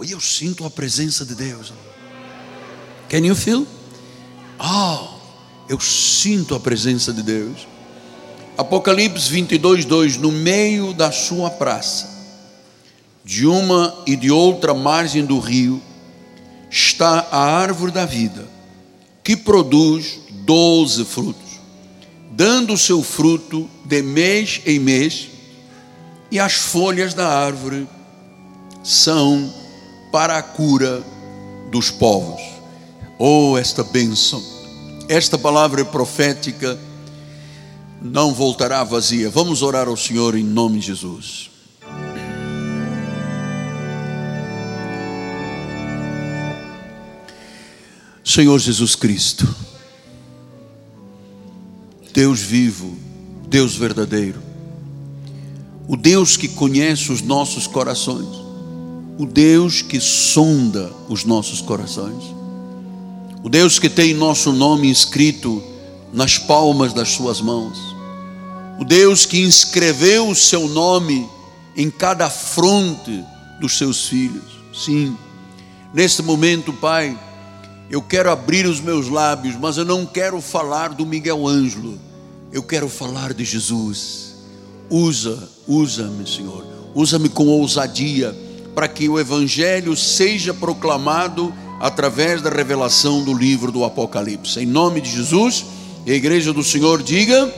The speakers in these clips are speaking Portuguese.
Oi, eu sinto a presença de Deus. Can you feel? Oh, eu sinto a presença de Deus. Apocalipse 22, 2: No meio da sua praça, de uma e de outra margem do rio, está a árvore da vida, que produz doze frutos, dando o seu fruto de mês em mês, e as folhas da árvore são para a cura dos povos. Oh, esta bênção, esta palavra profética não voltará vazia. Vamos orar ao Senhor em nome de Jesus. Senhor Jesus Cristo, Deus vivo, Deus verdadeiro, o Deus que conhece os nossos corações, o Deus que sonda os nossos corações, o Deus que tem nosso nome escrito nas palmas das Suas mãos, o Deus que inscreveu o Seu nome em cada fronte dos Seus filhos. Sim, neste momento, Pai, eu quero abrir os meus lábios, mas eu não quero falar do Miguel Ângelo, eu quero falar de Jesus. Usa, usa-me, Senhor, usa-me com ousadia, para que o Evangelho seja proclamado através da revelação do livro do Apocalipse. Em nome de Jesus, a igreja do Senhor diga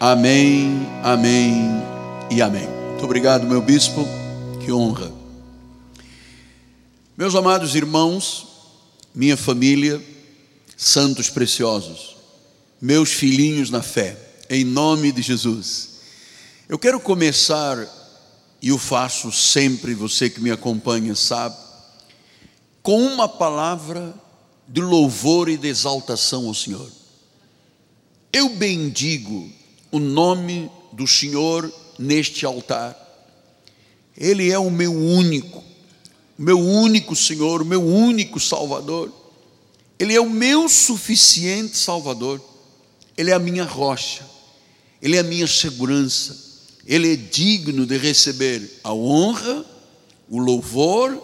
amém, amém e amém. Muito obrigado, meu bispo, que honra. Meus amados irmãos, minha família, santos preciosos, meus filhinhos na fé, em nome de Jesus. Eu quero começar, e o faço sempre, você que me acompanha sabe, com uma palavra de louvor e de exaltação ao Senhor. Eu bendigo o nome do Senhor neste altar. Ele é o meu único meu único Senhor, meu único Salvador. Ele é o meu suficiente Salvador. Ele é a minha rocha. Ele é a minha segurança. Ele é digno de receber a honra, o louvor,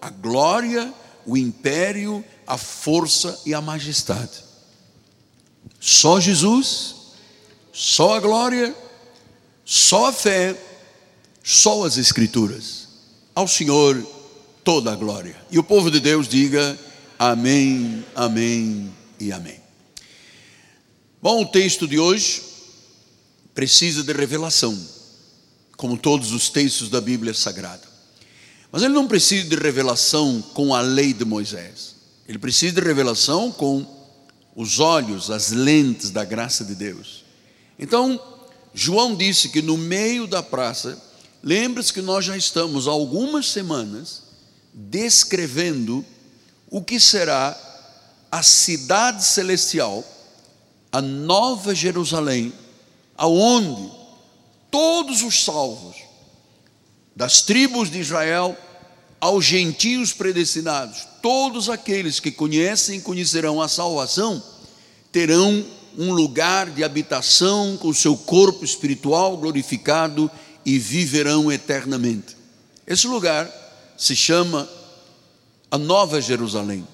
a glória, o império, a força e a majestade. Só Jesus, só a glória, só a fé, só as Escrituras. Ao Senhor toda a glória. E o povo de Deus diga amém, amém e amém. Bom, o texto de hoje precisa de revelação, como todos os textos da Bíblia Sagrada. Mas ele não precisa de revelação com a lei de Moisés. Ele precisa de revelação com os olhos, as lentes da graça de Deus. Então, João disse que no meio da praça, lembre-se que nós já estamos há algumas semanas descrevendo o que será a cidade celestial, a nova Jerusalém, aonde todos os salvos das tribos de Israel aos gentios predestinados, todos aqueles que conhecem e conhecerão a salvação, terão um lugar de habitação com o seu corpo espiritual glorificado e viverão eternamente. Esse lugar se chama a Nova Jerusalém,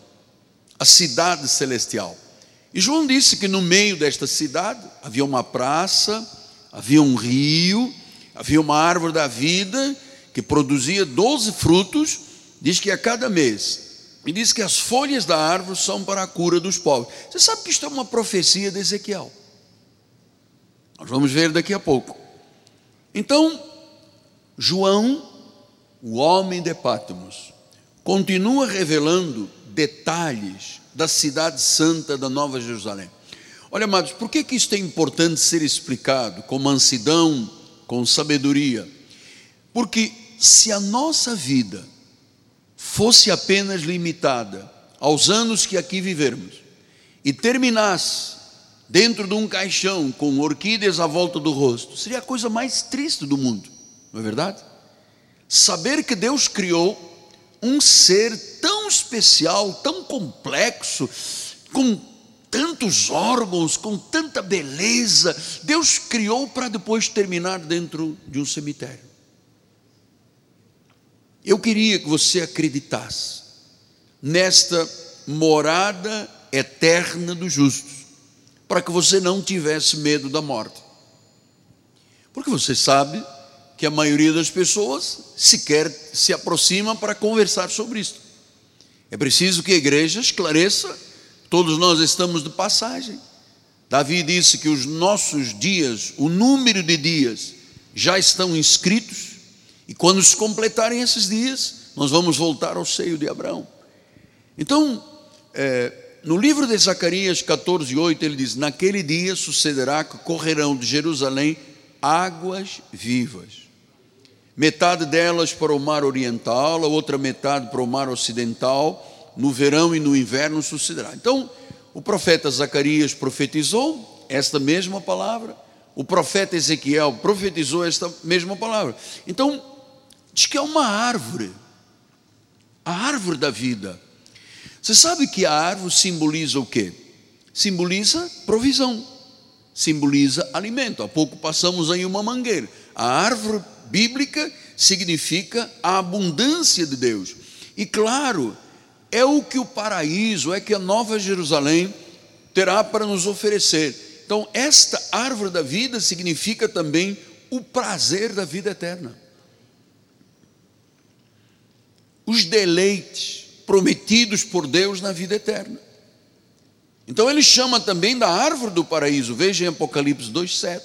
a cidade celestial. E João disse que no meio desta cidade havia uma praça, havia um rio, havia uma árvore da vida que produzia doze frutos, diz que a cada mês. E diz que as folhas da árvore são para a cura dos povos. Você sabe que isto é uma profecia de Ezequiel. Nós vamos ver daqui a pouco. Então, João o homem de Patmos, continua revelando detalhes da cidade santa da Nova Jerusalém. Olha, amados, por que, que isso é importante ser explicado com mansidão, com sabedoria? Porque se a nossa vida fosse apenas limitada aos anos que aqui vivermos e terminasse dentro de um caixão com orquídeas à volta do rosto, seria a coisa mais triste do mundo, não é verdade? saber que Deus criou um ser tão especial, tão complexo, com tantos órgãos, com tanta beleza, Deus criou para depois terminar dentro de um cemitério. Eu queria que você acreditasse nesta morada eterna dos justos, para que você não tivesse medo da morte. Porque você sabe que a maioria das pessoas sequer se aproxima para conversar sobre isso. É preciso que a igreja esclareça, todos nós estamos de passagem. Davi disse que os nossos dias, o número de dias, já estão inscritos, e quando se completarem esses dias, nós vamos voltar ao seio de Abraão. Então, é, no livro de Zacarias 14, 8, ele diz: Naquele dia sucederá que correrão de Jerusalém águas vivas, metade delas para o mar oriental, a outra metade para o mar ocidental, no verão e no inverno sucederá. Então, o profeta Zacarias profetizou esta mesma palavra, o profeta Ezequiel profetizou esta mesma palavra. Então, diz que é uma árvore, a árvore da vida. Você sabe que a árvore simboliza o quê? Simboliza provisão, simboliza alimento. Há pouco passamos aí uma mangueira. A árvore bíblica significa a abundância de Deus. E claro, é o que o paraíso, é que a Nova Jerusalém terá para nos oferecer. Então, esta árvore da vida significa também o prazer da vida eterna. Os deleites prometidos por Deus na vida eterna. Então ele chama também da árvore do paraíso. Veja em Apocalipse 2:7.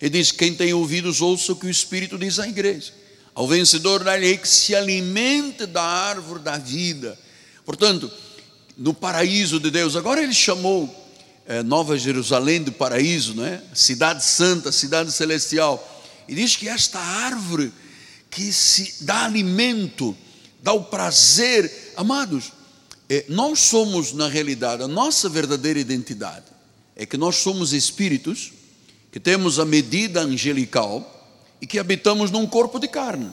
Ele diz: "Quem tem ouvidos ouça o que o Espírito diz à igreja. Ao vencedor darei que se alimente da árvore da vida." Portanto, no paraíso de Deus. Agora ele chamou é, Nova Jerusalém do paraíso, não é? Cidade santa, cidade celestial. E diz que esta árvore que se dá alimento, dá o prazer, amados, é, nós somos, na realidade, a nossa verdadeira identidade é que nós somos espíritos que temos a medida angelical e que habitamos num corpo de carne.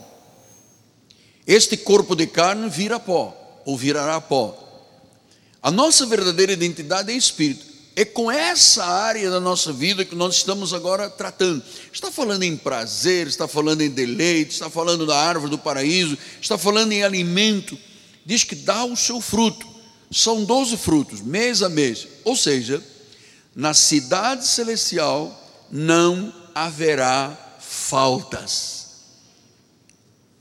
Este corpo de carne vira pó, ou virará pó. A nossa verdadeira identidade é espírito. É com essa área da nossa vida que nós estamos agora tratando. Está falando em prazer, está falando em deleite, está falando da árvore do paraíso, está falando em alimento. Diz que dá o seu fruto. São doze frutos, mês a mês. Ou seja, na cidade celestial não haverá faltas.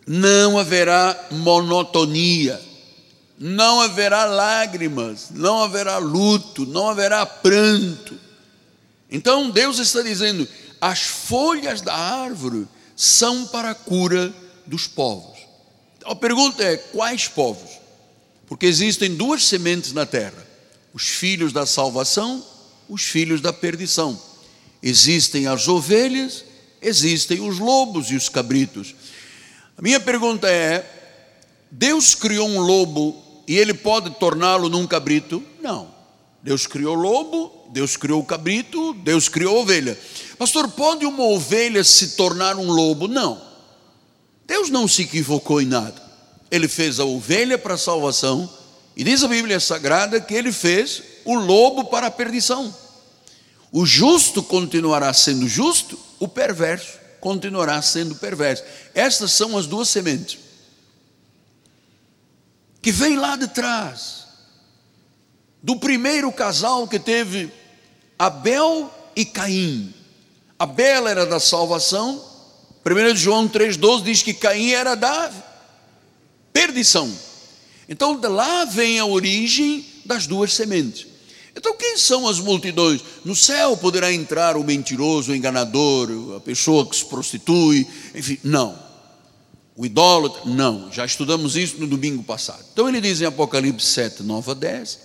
Não haverá monotonia não haverá lágrimas, não haverá luto, não haverá pranto. Então Deus está dizendo: as folhas da árvore são para a cura dos povos. A pergunta é: quais povos? Porque existem duas sementes na terra: os filhos da salvação, os filhos da perdição. Existem as ovelhas, existem os lobos e os cabritos. A minha pergunta é: Deus criou um lobo e ele pode torná-lo num cabrito? Não. Deus criou lobo, Deus criou cabrito, Deus criou ovelha. Pastor, pode uma ovelha se tornar um lobo? Não. Deus não se equivocou em nada. Ele fez a ovelha para a salvação, e diz a Bíblia Sagrada que ele fez o lobo para a perdição. O justo continuará sendo justo, o perverso continuará sendo perverso. Estas são as duas sementes que vem lá de trás, do primeiro casal que teve Abel e Caim. Abel era da salvação, 1 João 3,12 diz que Caim era da perdição. Então de lá vem a origem das duas sementes. Então quem são as multidões? No céu poderá entrar o mentiroso, o enganador, a pessoa que se prostitui, enfim, não. O idólatra, não, já estudamos isso no domingo passado. Então ele diz em Apocalipse 7, 9 a 10: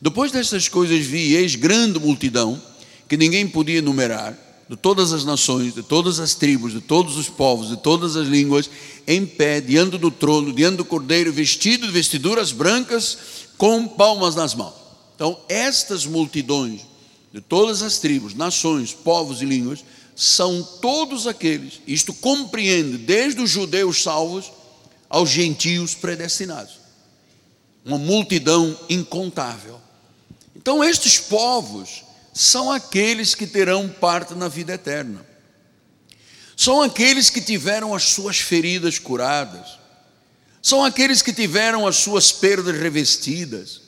Depois destas coisas vi, eis grande multidão, que ninguém podia enumerar, de todas as nações, de todas as tribos, de todos os povos, de todas as línguas, em pé, diante do trono, diante do cordeiro, vestido de vestiduras brancas, com palmas nas mãos. Então, estas multidões, de todas as tribos, nações, povos e línguas, são todos aqueles, isto compreende desde os judeus salvos aos gentios predestinados. Uma multidão incontável. Então, estes povos são aqueles que terão parte na vida eterna. São aqueles que tiveram as suas feridas curadas. são aqueles que tiveram as suas perdas revestidas,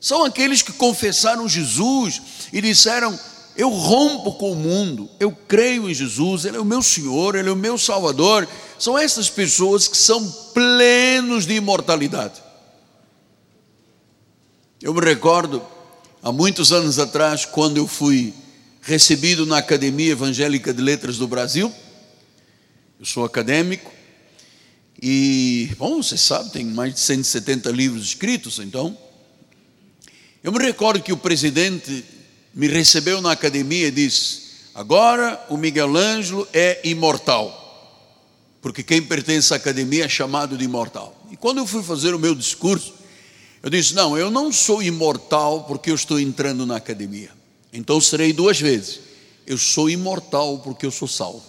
são aqueles que confessaram Jesus e disseram: Eu rompo com o mundo, eu creio em Jesus, Ele é o meu Senhor, Ele é o meu Salvador. São essas pessoas que são plenos de imortalidade. Eu me recordo, há muitos anos atrás, quando eu fui recebido na Academia Evangélica de Letras do Brasil, eu sou acadêmico, e, bom, você sabe, tem mais de 170 livros escritos, então. Eu me recordo que o presidente me recebeu na academia e disse: Agora o Miguel Ângelo é imortal, porque quem pertence à academia é chamado de imortal. E quando eu fui fazer o meu discurso, eu disse: Não, eu não sou imortal porque eu estou entrando na academia. Então serei duas vezes. Eu sou imortal porque eu sou salvo.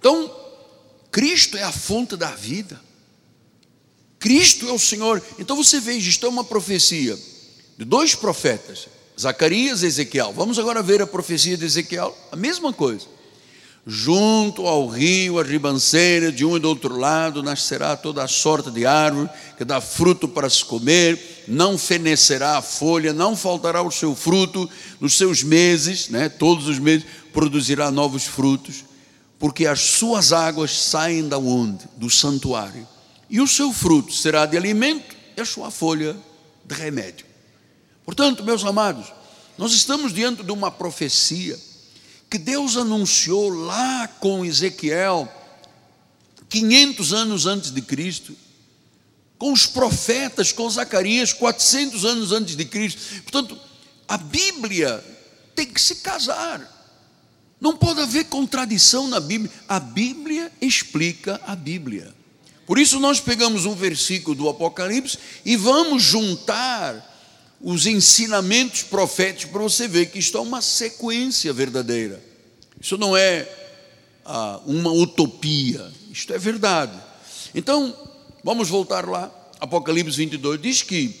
Então, Cristo é a fonte da vida. Cristo é o Senhor. Então você veja, isto é uma profecia de dois profetas, Zacarias e Ezequiel. Vamos agora ver a profecia de Ezequiel, a mesma coisa. Junto ao rio, a ribanceira, de um e do outro lado, nascerá toda a sorte de árvore que dá fruto para se comer, não fenecerá a folha, não faltará o seu fruto, nos seus meses, né, todos os meses, produzirá novos frutos, porque as suas águas saem da onde? Do santuário. E o seu fruto será de alimento e a sua folha de remédio. Portanto, meus amados, nós estamos diante de uma profecia que Deus anunciou lá com Ezequiel, 500 anos antes de Cristo, com os profetas, com Zacarias, 400 anos antes de Cristo. Portanto, a Bíblia tem que se casar. Não pode haver contradição na Bíblia. A Bíblia explica a Bíblia. Por isso, nós pegamos um versículo do Apocalipse e vamos juntar os ensinamentos proféticos para você ver que isto é uma sequência verdadeira. Isso não é ah, uma utopia, isto é verdade. Então, vamos voltar lá. Apocalipse 22 diz que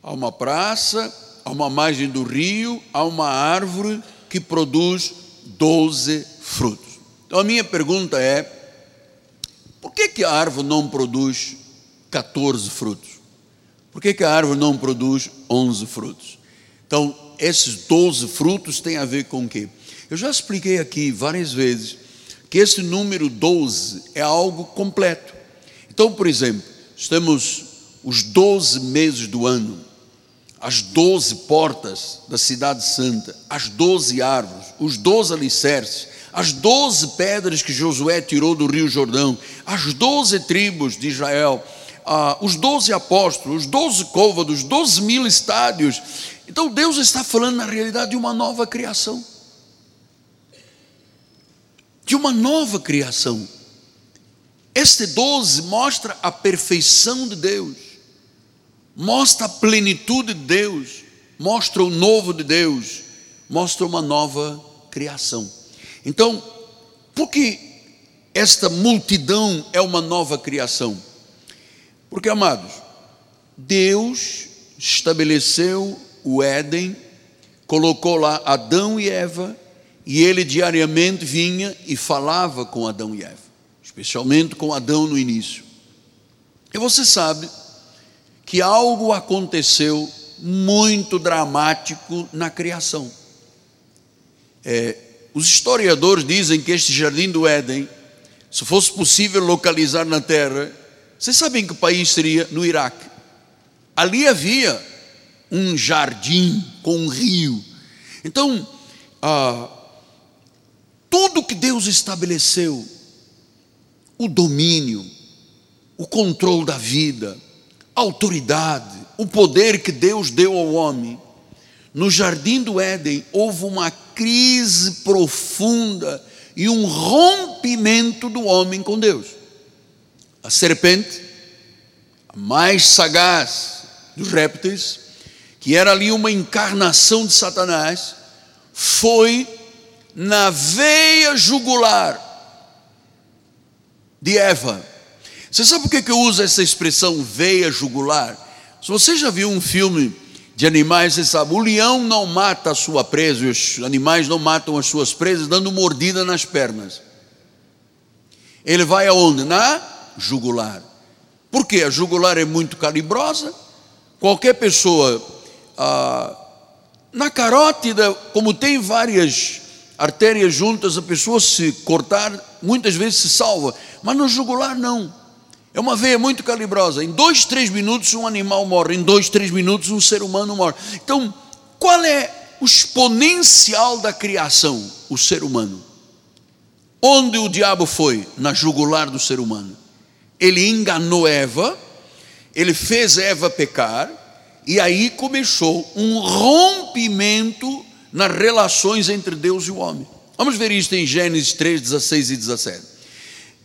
há uma praça, há uma margem do rio, há uma árvore que produz doze frutos. Então a minha pergunta é: por que, que a árvore não produz 14 frutos? Por que, que a árvore não produz 11 frutos? Então, esses 12 frutos têm a ver com o quê? Eu já expliquei aqui várias vezes que esse número 12 é algo completo. Então, por exemplo, temos os 12 meses do ano, as 12 portas da Cidade Santa, as 12 árvores, os 12 alicerces, as 12 pedras que Josué tirou do Rio Jordão, as 12 tribos de Israel, ah, os doze apóstolos, os doze côvados, doze mil estádios. Então Deus está falando na realidade de uma nova criação. De uma nova criação. Este doze mostra a perfeição de Deus, mostra a plenitude de Deus, mostra o novo de Deus, mostra uma nova criação. Então, por que esta multidão é uma nova criação? Porque, amados, Deus estabeleceu o Éden, colocou lá Adão e Eva, e ele diariamente vinha e falava com Adão e Eva, especialmente com Adão no início. E você sabe que algo aconteceu muito dramático na criação. É, os historiadores dizem que este jardim do Éden, se fosse possível localizar na terra, vocês sabem que país seria no Iraque? Ali havia um jardim com um rio. Então, ah, tudo que Deus estabeleceu, o domínio, o controle da vida, a autoridade, o poder que Deus deu ao homem, no jardim do Éden houve uma crise profunda e um rompimento do homem com Deus a serpente, a mais sagaz dos répteis, que era ali uma encarnação de Satanás, foi na veia jugular de Eva. Você sabe por que eu uso essa expressão veia jugular? Se você já viu um filme de animais, você sabe, o leão não mata a sua presa, os animais não matam as suas presas dando mordida nas pernas. Ele vai aonde? Na jugular. Porque a jugular é muito calibrosa, qualquer pessoa, ah, na carótida, como tem várias artérias juntas, a pessoa se cortar, muitas vezes se salva, mas no jugular não. É uma veia muito calibrosa. Em dois, três minutos um animal morre, em dois, três minutos um ser humano morre. Então, qual é o exponencial da criação? O ser humano. Onde o diabo foi? Na jugular do ser humano. Ele enganou Eva, ele fez Eva pecar, e aí começou um rompimento nas relações entre Deus e o homem. Vamos ver isso em Gênesis 3, 16 e 17.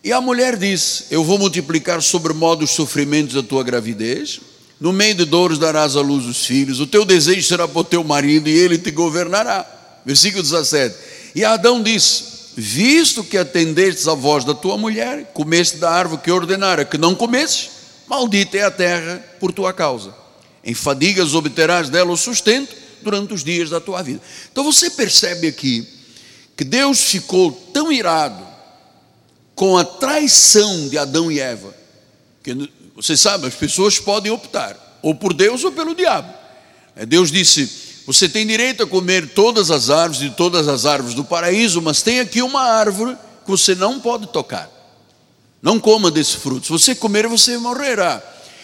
E a mulher diz: Eu vou multiplicar sobre modo os sofrimentos da tua gravidez, no meio de dores darás à luz os filhos, o teu desejo será para o teu marido e ele te governará. Versículo 17. E Adão disse: Visto que atendestes à voz da tua mulher, comeste da árvore que ordenara que não comesses, maldita é a terra por tua causa. Em fadigas obterás dela o sustento durante os dias da tua vida. Então você percebe aqui que Deus ficou tão irado com a traição de Adão e Eva, que você sabe, as pessoas podem optar ou por Deus ou pelo diabo. É, Deus disse: Você tem direito a comer todas as árvores de todas as árvores do paraíso, mas tem aqui uma árvore que você não pode tocar. Não coma desse fruto. Se você comer, você morrerá.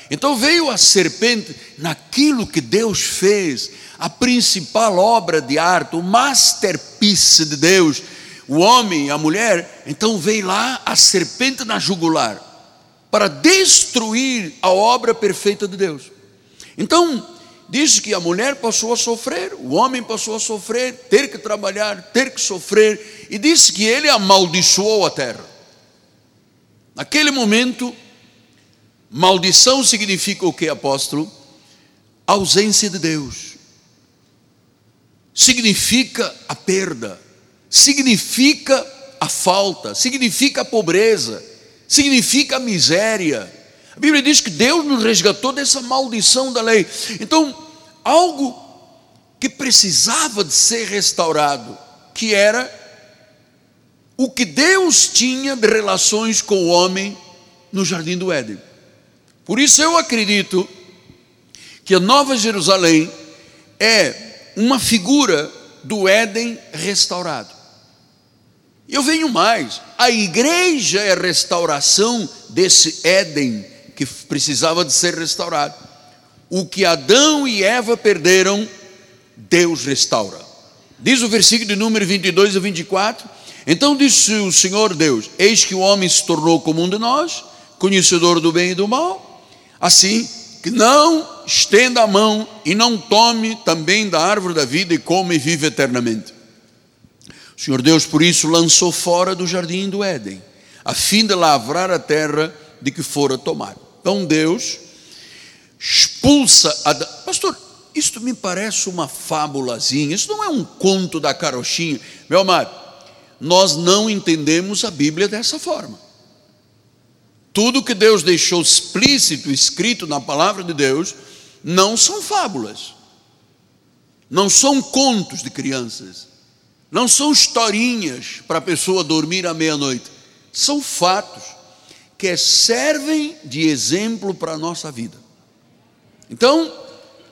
Então veio a serpente naquilo que Deus fez, a principal obra de arte, o masterpiece de Deus, o homem a mulher. Então veio lá a serpente na jugular, para destruir a obra perfeita de Deus. Então, diz que a mulher passou a sofrer, o homem passou a sofrer, ter que trabalhar, ter que sofrer, e disse que ele amaldiçoou a terra. Naquele momento, maldição significa o que, apóstolo? Ausência de Deus significa a perda, significa a falta, significa a pobreza, significa a miséria. A Bíblia diz que Deus nos resgatou dessa maldição da lei. Então, algo que precisava de ser restaurado, que era o que Deus tinha de relações com o homem no jardim do Éden. Por isso eu acredito que a Nova Jerusalém é uma figura do Éden restaurado. Eu venho mais, a igreja é a restauração desse Éden que precisava de ser restaurado. O que Adão e Eva perderam, Deus restaura. Diz o versículo de número 22 a 24: Então disse o Senhor Deus: Eis que o homem se tornou como um de nós, conhecedor do bem e do mal. Assim, que não estenda a mão e não tome também da árvore da vida e come e vive eternamente. O Senhor Deus, por isso, lançou fora do jardim do Éden, a fim de lavrar a terra de que fora tomado. Então Deus expulsa Adão. Pastor, isto me parece uma fábulazinha, isso não é um conto da carochinha. Meu amado, nós não entendemos a Bíblia dessa forma. Tudo que Deus deixou explícito, escrito na palavra de Deus, não são fábulas, não são contos de crianças, não são historinhas para a pessoa dormir à meia-noite, são fatos que servem de exemplo para a nossa vida. Então,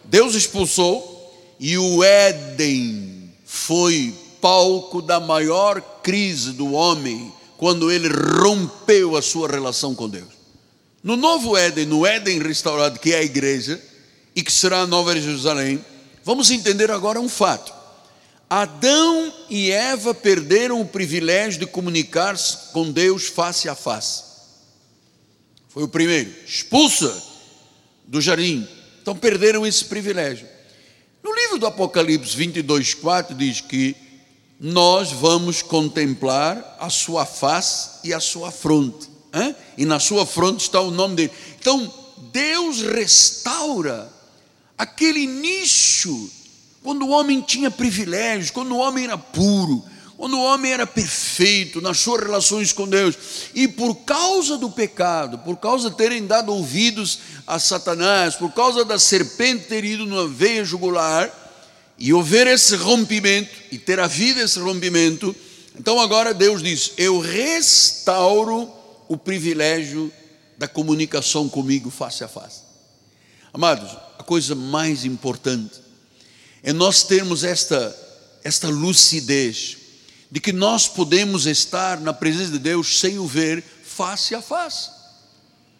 Deus expulsou e o Éden foi palco da maior crise do homem quando ele rompeu a sua relação com Deus. No novo Éden, no Éden restaurado, que é a igreja, e que será a nova Jerusalém, vamos entender agora um fato. Adão e Eva perderam o privilégio de comunicar-se com Deus face a face. Foi o primeiro, expulsa do jardim. Então perderam esse privilégio. No livro do Apocalipse 22, 4 diz que nós vamos contemplar a sua face e a sua fronte. Hein? E na sua fronte está o nome dele. Então, Deus restaura aquele nicho, quando o homem tinha privilégios, quando o homem era puro, quando o homem era perfeito nas suas relações com Deus, e por causa do pecado, por causa de terem dado ouvidos a Satanás, por causa da serpente ter ido na veia jugular, e houver esse rompimento, e ter havido esse rompimento, então agora Deus diz: Eu restauro o privilégio da comunicação comigo face a face. Amados, a coisa mais importante é nós termos esta, esta lucidez de que nós podemos estar na presença de Deus sem o ver face a face.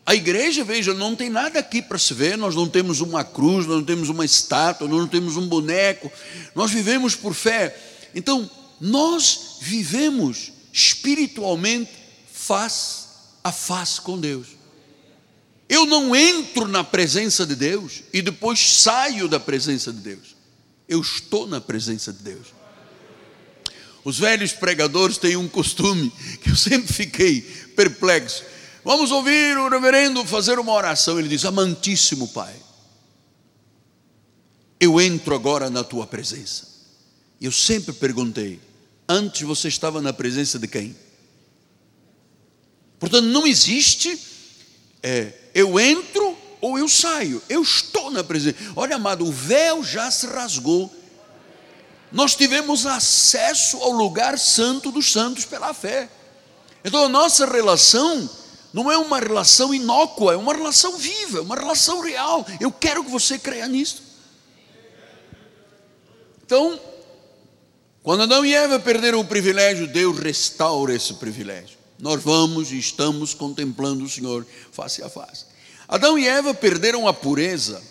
A igreja, veja, não tem nada aqui para se ver, nós não temos uma cruz, nós não temos uma estátua, nós não temos um boneco, nós vivemos por fé. Então, nós vivemos espiritualmente face a face com Deus. Eu não entro na presença de Deus e depois saio da presença de Deus. Eu estou na presença de Deus. Os velhos pregadores têm um costume que eu sempre fiquei perplexo. Vamos ouvir o reverendo fazer uma oração. Ele diz: Amantíssimo Pai, eu entro agora na tua presença. Eu sempre perguntei: antes você estava na presença de quem? Portanto, não existe é, eu entro ou eu saio, eu estou na presença. Olha, amado, o véu já se rasgou. Nós tivemos acesso ao lugar santo dos santos pela fé. Então a nossa relação não é uma relação inócua, é uma relação viva, é uma relação real. Eu quero que você creia nisso. Então, quando Adão e Eva perderam o privilégio, Deus restaura esse privilégio. Nós vamos e estamos contemplando o Senhor face a face. Adão e Eva perderam a pureza,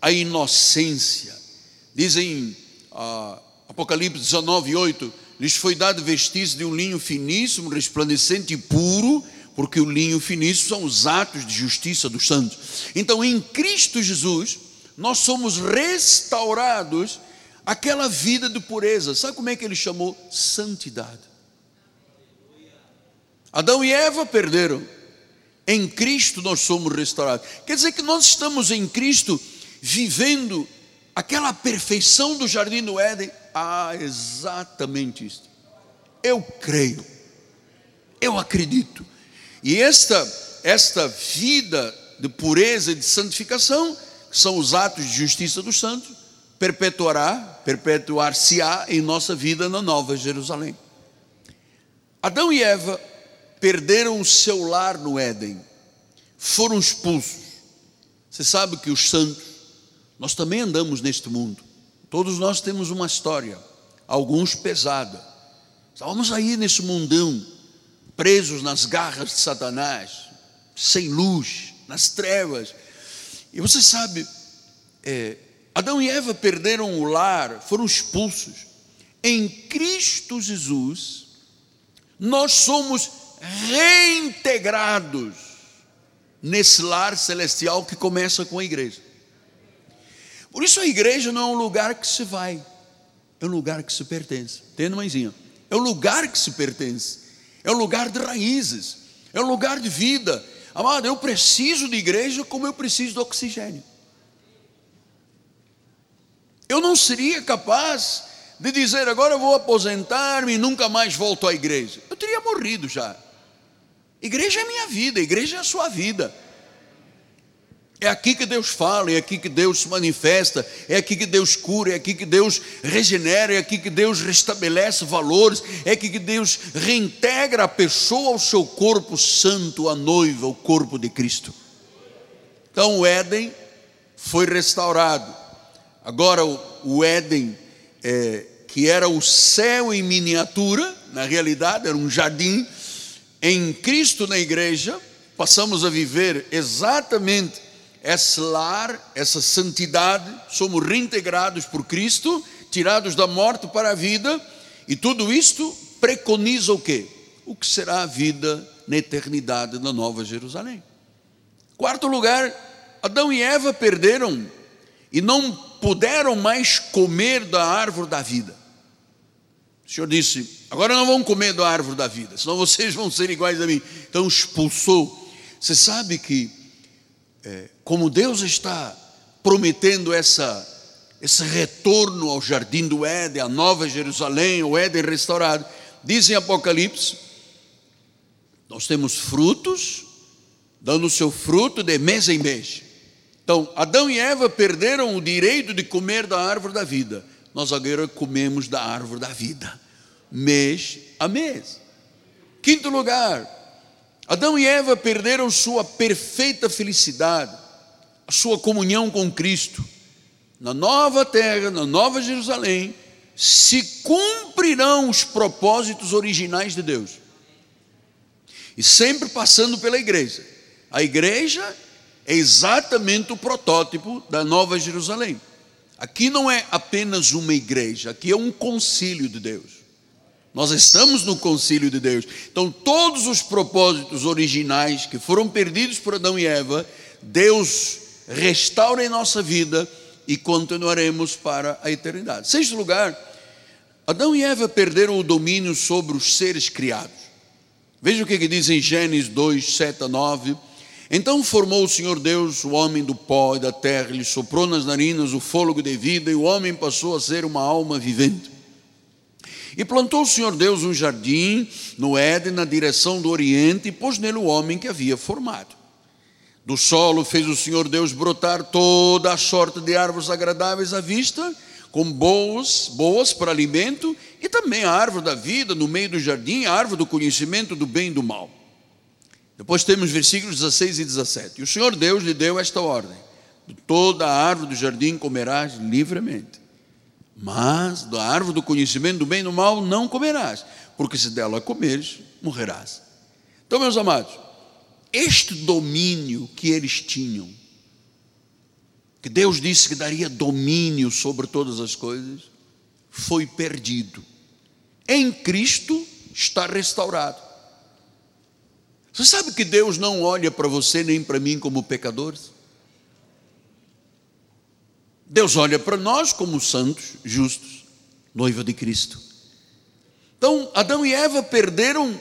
a inocência. Dizem ah, Apocalipse 19, 8: lhes foi dado vestir-se de um linho finíssimo, resplandecente e puro, porque o linho finíssimo são os atos de justiça dos santos. Então, em Cristo Jesus, nós somos restaurados aquela vida de pureza. Sabe como é que ele chamou? Santidade. Adão e Eva perderam. Em Cristo nós somos restaurados. Quer dizer que nós estamos em Cristo vivendo aquela perfeição do jardim do Éden. Ah, exatamente isso. Eu creio. Eu acredito. E esta esta vida de pureza e de santificação, que são os atos de justiça dos santos, perpetuará, perpetuar-se-á em nossa vida na Nova Jerusalém. Adão e Eva perderam o seu lar no Éden, foram expulsos. Você sabe que os santos, nós também andamos neste mundo, todos nós temos uma história, alguns pesada. Estávamos aí nesse mundão, presos nas garras de Satanás, sem luz, nas trevas. E você sabe, é, Adão e Eva perderam o lar, foram expulsos. Em Cristo Jesus, nós somos reintegrados nesse lar celestial que começa com a igreja. Por isso a igreja não é um lugar que se vai, é um lugar que se pertence. Entende, mãezinha? É um lugar que se pertence, é um lugar de raízes, é um lugar de vida. Amado, eu preciso de igreja como eu preciso de oxigênio. Eu não seria capaz de dizer agora eu vou aposentar-me e nunca mais volto à igreja. Eu teria morrido já. Igreja é minha vida, igreja é a sua vida. É aqui que Deus fala, é aqui que Deus se manifesta, é aqui que Deus cura, é aqui que Deus regenera, é aqui que Deus restabelece valores, é aqui que Deus reintegra a pessoa ao seu corpo santo, a noiva, o corpo de Cristo. Então o Éden foi restaurado. Agora o Éden, é, que era o céu em miniatura, na realidade era um jardim, em Cristo na igreja, passamos a viver exatamente esse lar, essa santidade, somos reintegrados por Cristo, tirados da morte para a vida, e tudo isto preconiza o quê? O que será a vida na eternidade na Nova Jerusalém. Quarto lugar, Adão e Eva perderam e não puderam mais comer da árvore da vida. O Senhor disse: Agora não vão comer da árvore da vida, senão vocês vão ser iguais a mim. Então expulsou. Você sabe que, é, como Deus está prometendo essa, esse retorno ao jardim do Éden, a nova Jerusalém, o Éden restaurado, diz em Apocalipse: nós temos frutos, dando o seu fruto de mês em mês. Então, Adão e Eva perderam o direito de comer da árvore da vida nós agora comemos da árvore da vida, mês a mês. Quinto lugar, Adão e Eva perderam sua perfeita felicidade, a sua comunhão com Cristo. Na nova terra, na nova Jerusalém, se cumprirão os propósitos originais de Deus. E sempre passando pela igreja. A igreja é exatamente o protótipo da nova Jerusalém. Aqui não é apenas uma igreja, aqui é um concílio de Deus. Nós estamos no concílio de Deus. Então, todos os propósitos originais que foram perdidos por Adão e Eva, Deus restaura em nossa vida e continuaremos para a eternidade. Sexto lugar, Adão e Eva perderam o domínio sobre os seres criados. Veja o que, que diz em Gênesis 2, 7 a 9. Então formou o Senhor Deus o homem do pó e da terra, lhe soprou nas narinas o fôlego de vida, e o homem passou a ser uma alma vivente. E plantou o Senhor Deus um jardim no Éden, na direção do Oriente, e pôs nele o homem que havia formado. Do solo fez o Senhor Deus brotar toda a sorte de árvores agradáveis à vista, com boas, boas para alimento, e também a árvore da vida no meio do jardim, a árvore do conhecimento do bem e do mal. Depois temos versículos 16 e 17. E o Senhor Deus lhe deu esta ordem: de toda a árvore do jardim comerás livremente, mas da árvore do conhecimento do bem e do mal não comerás, porque se dela comeres, morrerás. Então, meus amados, este domínio que eles tinham, que Deus disse que daria domínio sobre todas as coisas, foi perdido. Em Cristo está restaurado. Você sabe que Deus não olha para você nem para mim como pecadores? Deus olha para nós como santos, justos, noiva de Cristo. Então, Adão e Eva perderam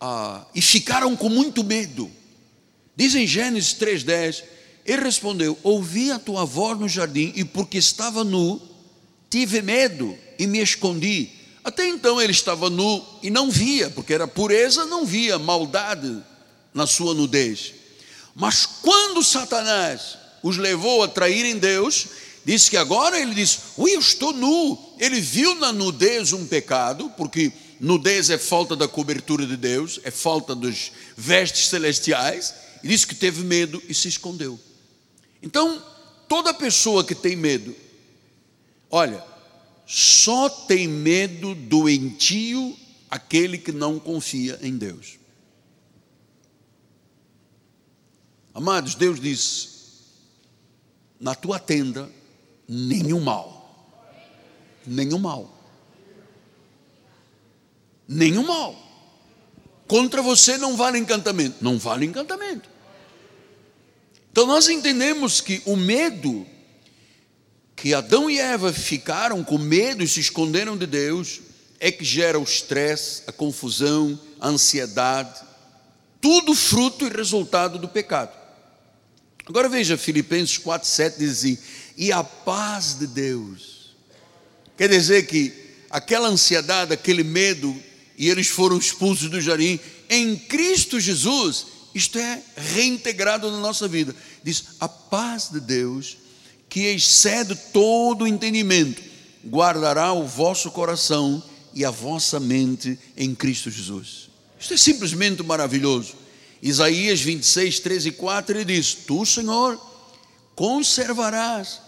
ah, e ficaram com muito medo. Diz em Gênesis 3,10: Ele respondeu: Ouvi a tua voz no jardim, e porque estava nu, tive medo e me escondi. Até então ele estava nu e não via, porque era pureza, não via maldade na sua nudez. Mas quando Satanás os levou a traírem Deus, disse que agora ele disse: Ui, eu estou nu. Ele viu na nudez um pecado, porque nudez é falta da cobertura de Deus, é falta dos vestes celestiais, e disse que teve medo e se escondeu. Então, toda pessoa que tem medo, olha, só tem medo doentio aquele que não confia em Deus. Amados, Deus disse: na tua tenda, nenhum mal, nenhum mal, nenhum mal. Contra você não vale encantamento, não vale encantamento. Então nós entendemos que o medo que Adão e Eva ficaram com medo e se esconderam de Deus, é que gera o estresse, a confusão, a ansiedade, tudo fruto e resultado do pecado. Agora veja, Filipenses 4,7 diz assim: e a paz de Deus. Quer dizer que aquela ansiedade, aquele medo, e eles foram expulsos do jardim, em Cristo Jesus, isto é reintegrado na nossa vida. Diz: a paz de Deus que excede todo o entendimento, guardará o vosso coração e a vossa mente em Cristo Jesus. Isto é simplesmente maravilhoso. Isaías 26, 13 e 4, ele diz: Tu, Senhor, conservarás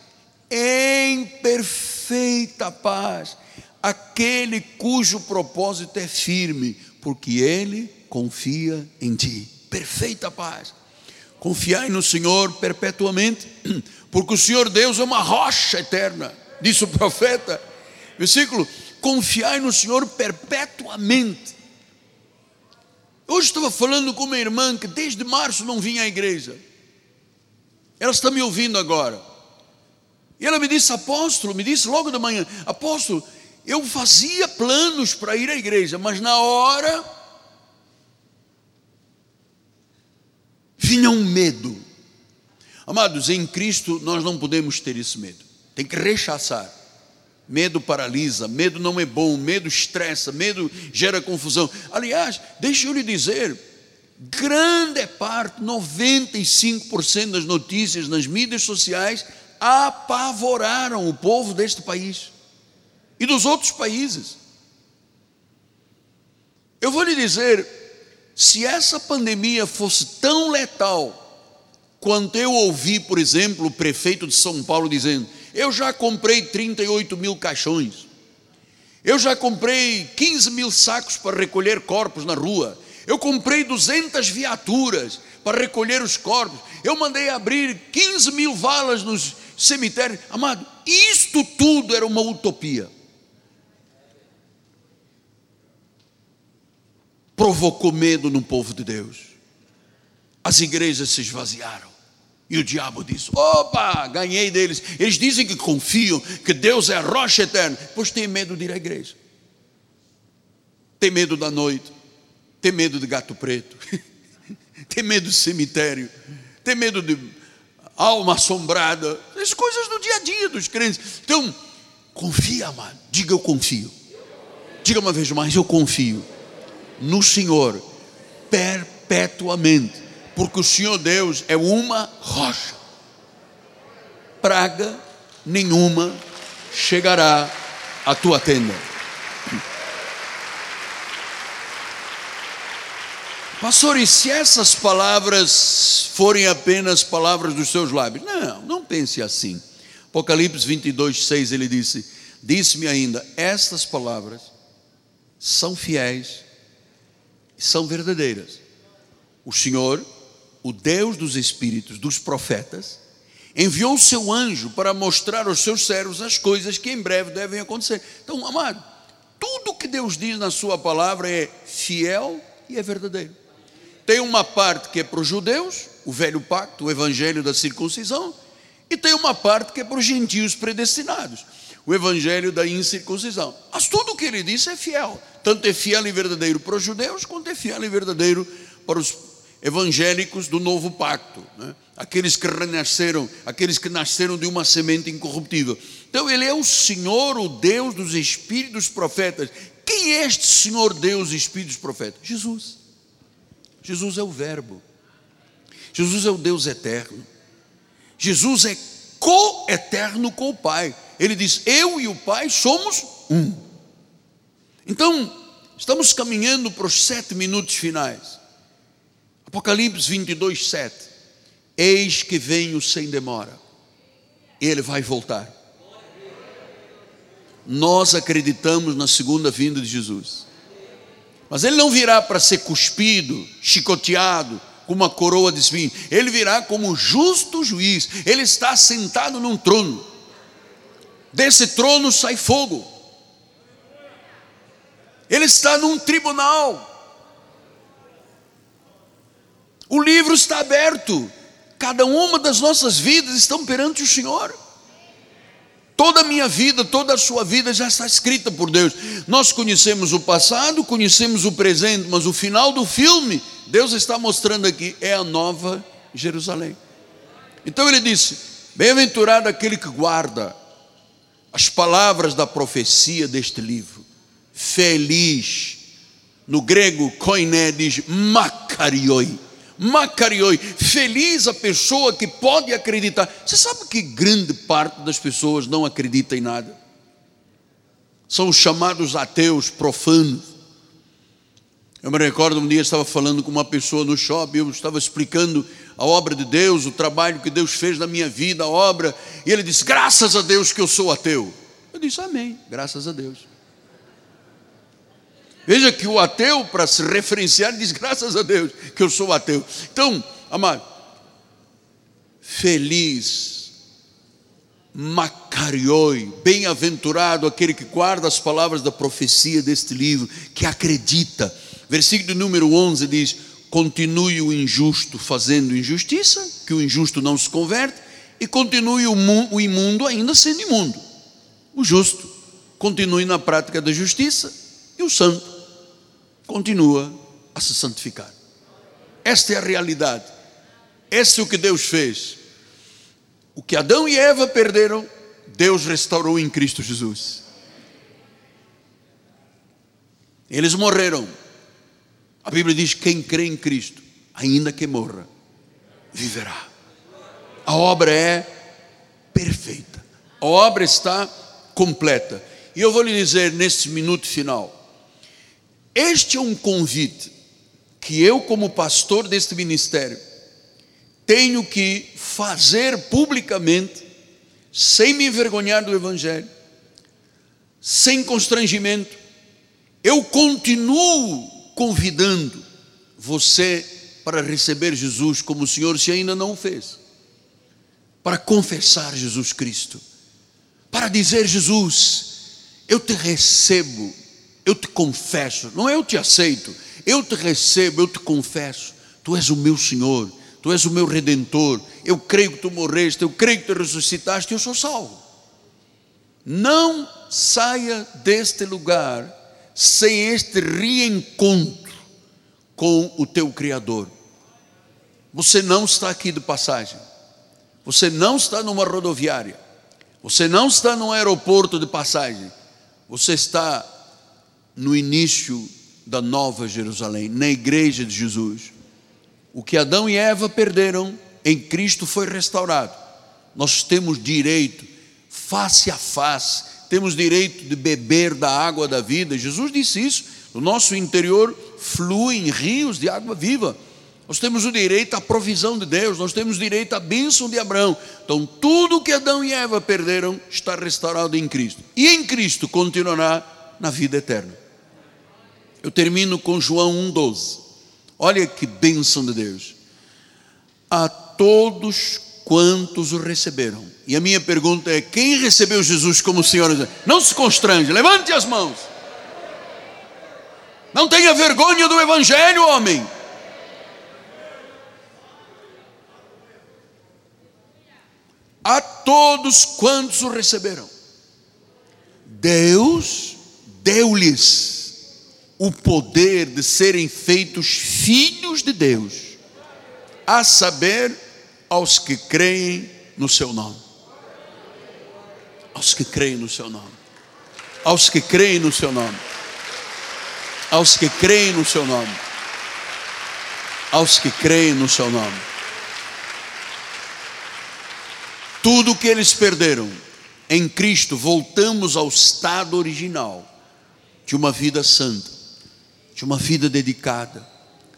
em perfeita paz aquele cujo propósito é firme, porque ele confia em ti. Perfeita paz. Confiai no Senhor perpetuamente, porque o Senhor Deus é uma rocha eterna, disse o profeta. Versículo: confiai no Senhor perpetuamente. Hoje estava falando com uma irmã que desde março não vinha à igreja. Ela está me ouvindo agora. E ela me disse, apóstolo, me disse logo da manhã, apóstolo, eu fazia planos para ir à igreja, mas na hora vinha um medo Amados, em Cristo nós não podemos ter esse medo, tem que rechaçar. Medo paralisa, medo não é bom, medo estressa, medo gera confusão. Aliás, deixa eu lhe dizer, grande parte, 95% das notícias nas mídias sociais apavoraram o povo deste país e dos outros países. Eu vou lhe dizer, Se essa pandemia fosse tão letal quanto eu ouvi, por exemplo, o prefeito de São Paulo dizendo: Eu já comprei 38 mil caixões, eu já comprei 15 mil sacos para recolher corpos na rua, eu comprei 200 viaturas para recolher os corpos, eu mandei abrir 15 mil valas nos cemitérios. Amado, isto tudo era uma utopia. Provocou medo no povo de Deus. As igrejas se esvaziaram. E o diabo disse: opa, ganhei deles. Eles dizem que confiam, que Deus é rocha eterna, pois tem medo de ir à igreja. Tem medo da noite, tem medo de gato preto, tem medo do cemitério, tem medo de alma assombrada, as coisas do dia a dia dos crentes. Então, confia, amado. Diga eu confio. Diga uma vez mais, eu confio no Senhor perpetuamente porque o Senhor Deus é uma rocha. Praga nenhuma chegará à tua tenda. Pastor, e se essas palavras forem apenas palavras dos seus lábios? Não, não pense assim. Apocalipse 22, 6 ele disse: Disse-me ainda, estas palavras são fiéis e são verdadeiras. O Senhor o Deus dos espíritos, dos profetas, enviou o seu anjo para mostrar aos seus servos as coisas que em breve devem acontecer. Então, amado, tudo que Deus diz na sua palavra é fiel e é verdadeiro. Tem uma parte que é para os judeus, o velho pacto, o evangelho da circuncisão, e tem uma parte que é para os gentios predestinados, o evangelho da incircuncisão. Mas tudo o que ele disse é fiel, tanto é fiel e verdadeiro para os judeus, quanto é fiel e verdadeiro para os evangélicos do novo pacto, né? aqueles que renasceram, aqueles que nasceram de uma semente incorruptível. Então, Ele é o Senhor, o Deus dos Espíritos profetas. Quem é este Senhor Deus, Espíritos profetas? Jesus. Jesus é o Verbo. Jesus é o Deus eterno. Jesus é co-eterno com o Pai. Ele diz: Eu e o Pai somos um. Então, estamos caminhando para os sete minutos finais. Apocalipse 22, 7. Eis que venho sem demora, ele vai voltar. Nós acreditamos na segunda vinda de Jesus, mas ele não virá para ser cuspido, chicoteado, com uma coroa de espinho, ele virá como justo juiz, ele está sentado num trono, desse trono sai fogo, ele está num tribunal, o livro está aberto. Cada uma das nossas vidas estão perante o Senhor. Toda a minha vida, toda a sua vida já está escrita por Deus. Nós conhecemos o passado, conhecemos o presente, mas o final do filme, Deus está mostrando aqui, é a nova Jerusalém. Então ele disse: Bem-aventurado aquele que guarda as palavras da profecia deste livro. Feliz, no grego, koiné diz makarioi Macarioi, feliz a pessoa que pode acreditar. Você sabe que grande parte das pessoas não acredita em nada? São os chamados ateus profanos. Eu me recordo um dia estava falando com uma pessoa no shopping, eu estava explicando a obra de Deus, o trabalho que Deus fez na minha vida, a obra, e ele disse: "Graças a Deus que eu sou ateu". Eu disse: "Amém, graças a Deus". Veja que o ateu, para se referenciar, diz: graças a Deus que eu sou ateu. Então, amado, feliz, macarioi, bem-aventurado aquele que guarda as palavras da profecia deste livro, que acredita. Versículo número 11 diz: continue o injusto fazendo injustiça, que o injusto não se converte, e continue o imundo ainda sendo imundo. O justo continue na prática da justiça e o santo continua a se santificar. Esta é a realidade. Este é o que Deus fez. O que Adão e Eva perderam, Deus restaurou em Cristo Jesus. Eles morreram. A Bíblia diz: quem crê em Cristo, ainda que morra, viverá. A obra é perfeita. A obra está completa. E eu vou lhe dizer nesse minuto final: este é um convite que eu, como pastor deste ministério, tenho que fazer publicamente, sem me envergonhar do Evangelho, sem constrangimento, eu continuo convidando você para receber Jesus como o Senhor, se ainda não o fez, para confessar Jesus Cristo, para dizer: Jesus, eu te recebo, eu te confesso, não é eu te aceito, eu te recebo, eu te confesso, tu és o meu Senhor, tu és o meu redentor, eu creio que tu morreste, eu creio que tu ressuscitaste, eu sou salvo. Não saia deste lugar sem este reencontro com o teu Criador. Você não está aqui de passagem, você não está numa rodoviária, você não está num aeroporto de passagem, você está no início da nova Jerusalém, na igreja de Jesus. O que Adão e Eva perderam em Cristo foi restaurado. Nós temos direito, face a face, temos direito de beber da água da vida. Jesus disse isso. No nosso interior fluem rios de água viva. Nós temos o direito à provisão de Deus, nós temos direito à bênção de Abraão. Então, tudo que Adão e Eva perderam está restaurado em Cristo. E em Cristo continuará na vida eterna. Eu termino com João 1,12. Olha que bênção de Deus. A todos quantos o receberam. E a minha pergunta é: quem recebeu Jesus como Senhor? Não se constrange, levante as mãos. Não tenha vergonha do Evangelho, homem. A todos quantos o receberam, Deus deu-lhes o poder de serem feitos filhos de Deus, a saber, aos que creem no seu nome. Aos que creem no seu nome. Aos que creem no seu nome. Aos que creem no seu nome. Aos que creem no seu nome. Tudo que eles perderam em Cristo, voltamos ao estado original de uma vida santa de uma vida dedicada,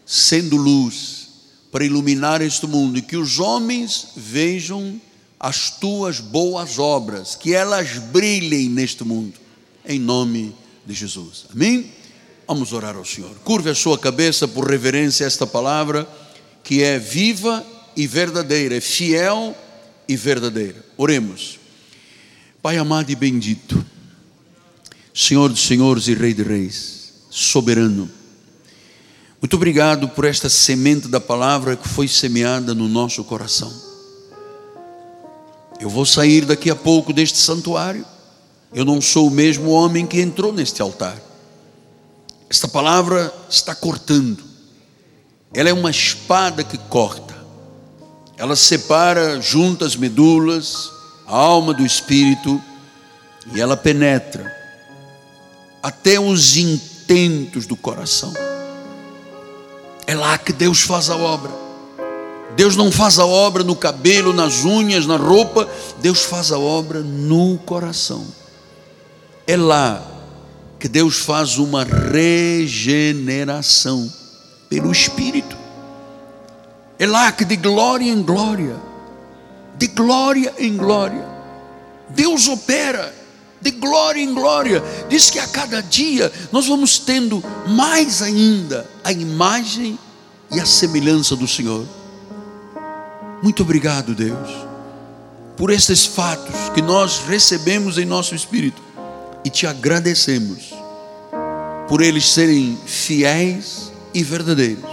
sendo luz para iluminar este mundo e que os homens vejam as tuas boas obras, que elas brilhem neste mundo, em nome de Jesus. Amém? Vamos orar ao Senhor. Curve a sua cabeça por reverência a esta palavra que é viva e verdadeira, é fiel e verdadeira. Oremos. Pai amado e bendito, Senhor dos senhores e Rei de reis, soberano. Muito obrigado por esta semente da palavra que foi semeada no nosso coração. Eu vou sair daqui a pouco deste santuário. Eu não sou o mesmo homem que entrou neste altar. Esta palavra está cortando. Ela é uma espada que corta. Ela separa junto as medulas, a alma do espírito, e ela penetra até os intestinos intentos do coração. É lá que Deus faz a obra. Deus não faz a obra no cabelo, nas unhas, na roupa, Deus faz a obra no coração. É lá que Deus faz uma regeneração pelo Espírito. É lá que de glória em glória, de glória em glória, Deus opera de glória em glória. Diz que a cada dia nós vamos tendo mais ainda a imagem e a semelhança do Senhor. Muito obrigado, Deus, por estes fatos que nós recebemos em nosso espírito e te agradecemos por eles serem fiéis e verdadeiros,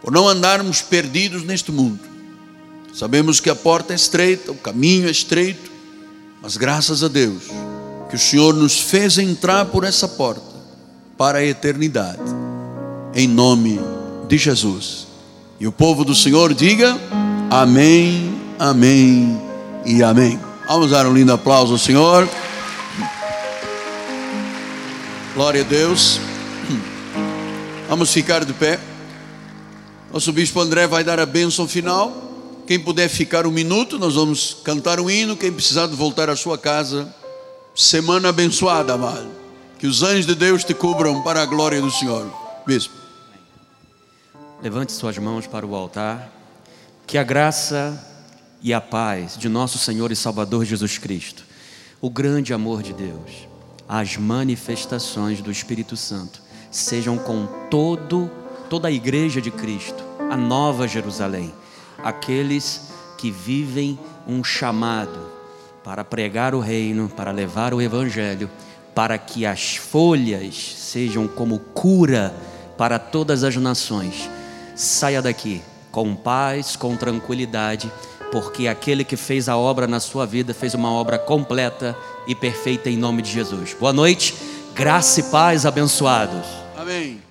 por não andarmos perdidos neste mundo. Sabemos que a porta é estreita, o caminho é estreito, mas graças a Deus que o Senhor nos fez entrar por essa porta para a eternidade. Em nome de Jesus. E o povo do Senhor diga: Amém, Amém e Amém. Vamos dar um lindo aplauso ao Senhor. Glória a Deus. Vamos ficar de pé. Nosso bispo André vai dar a bênção final. Quem puder ficar um minuto, nós vamos cantar um hino. Quem precisar de voltar à sua casa, semana abençoada, amado. Que os anjos de Deus te cubram para a glória do Senhor. Bispo. Levante suas mãos para o altar. Que a graça e a paz de nosso Senhor e Salvador Jesus Cristo, o grande amor de Deus, as manifestações do Espírito Santo sejam com todo toda a igreja de Cristo, a nova Jerusalém, aqueles que vivem um chamado para pregar o reino, para levar o evangelho, para que as folhas sejam como cura para todas as nações. Saia daqui com paz, com tranquilidade, porque aquele que fez a obra na sua vida fez uma obra completa e perfeita em nome de Jesus. Boa noite, graça e paz abençoados. Amém.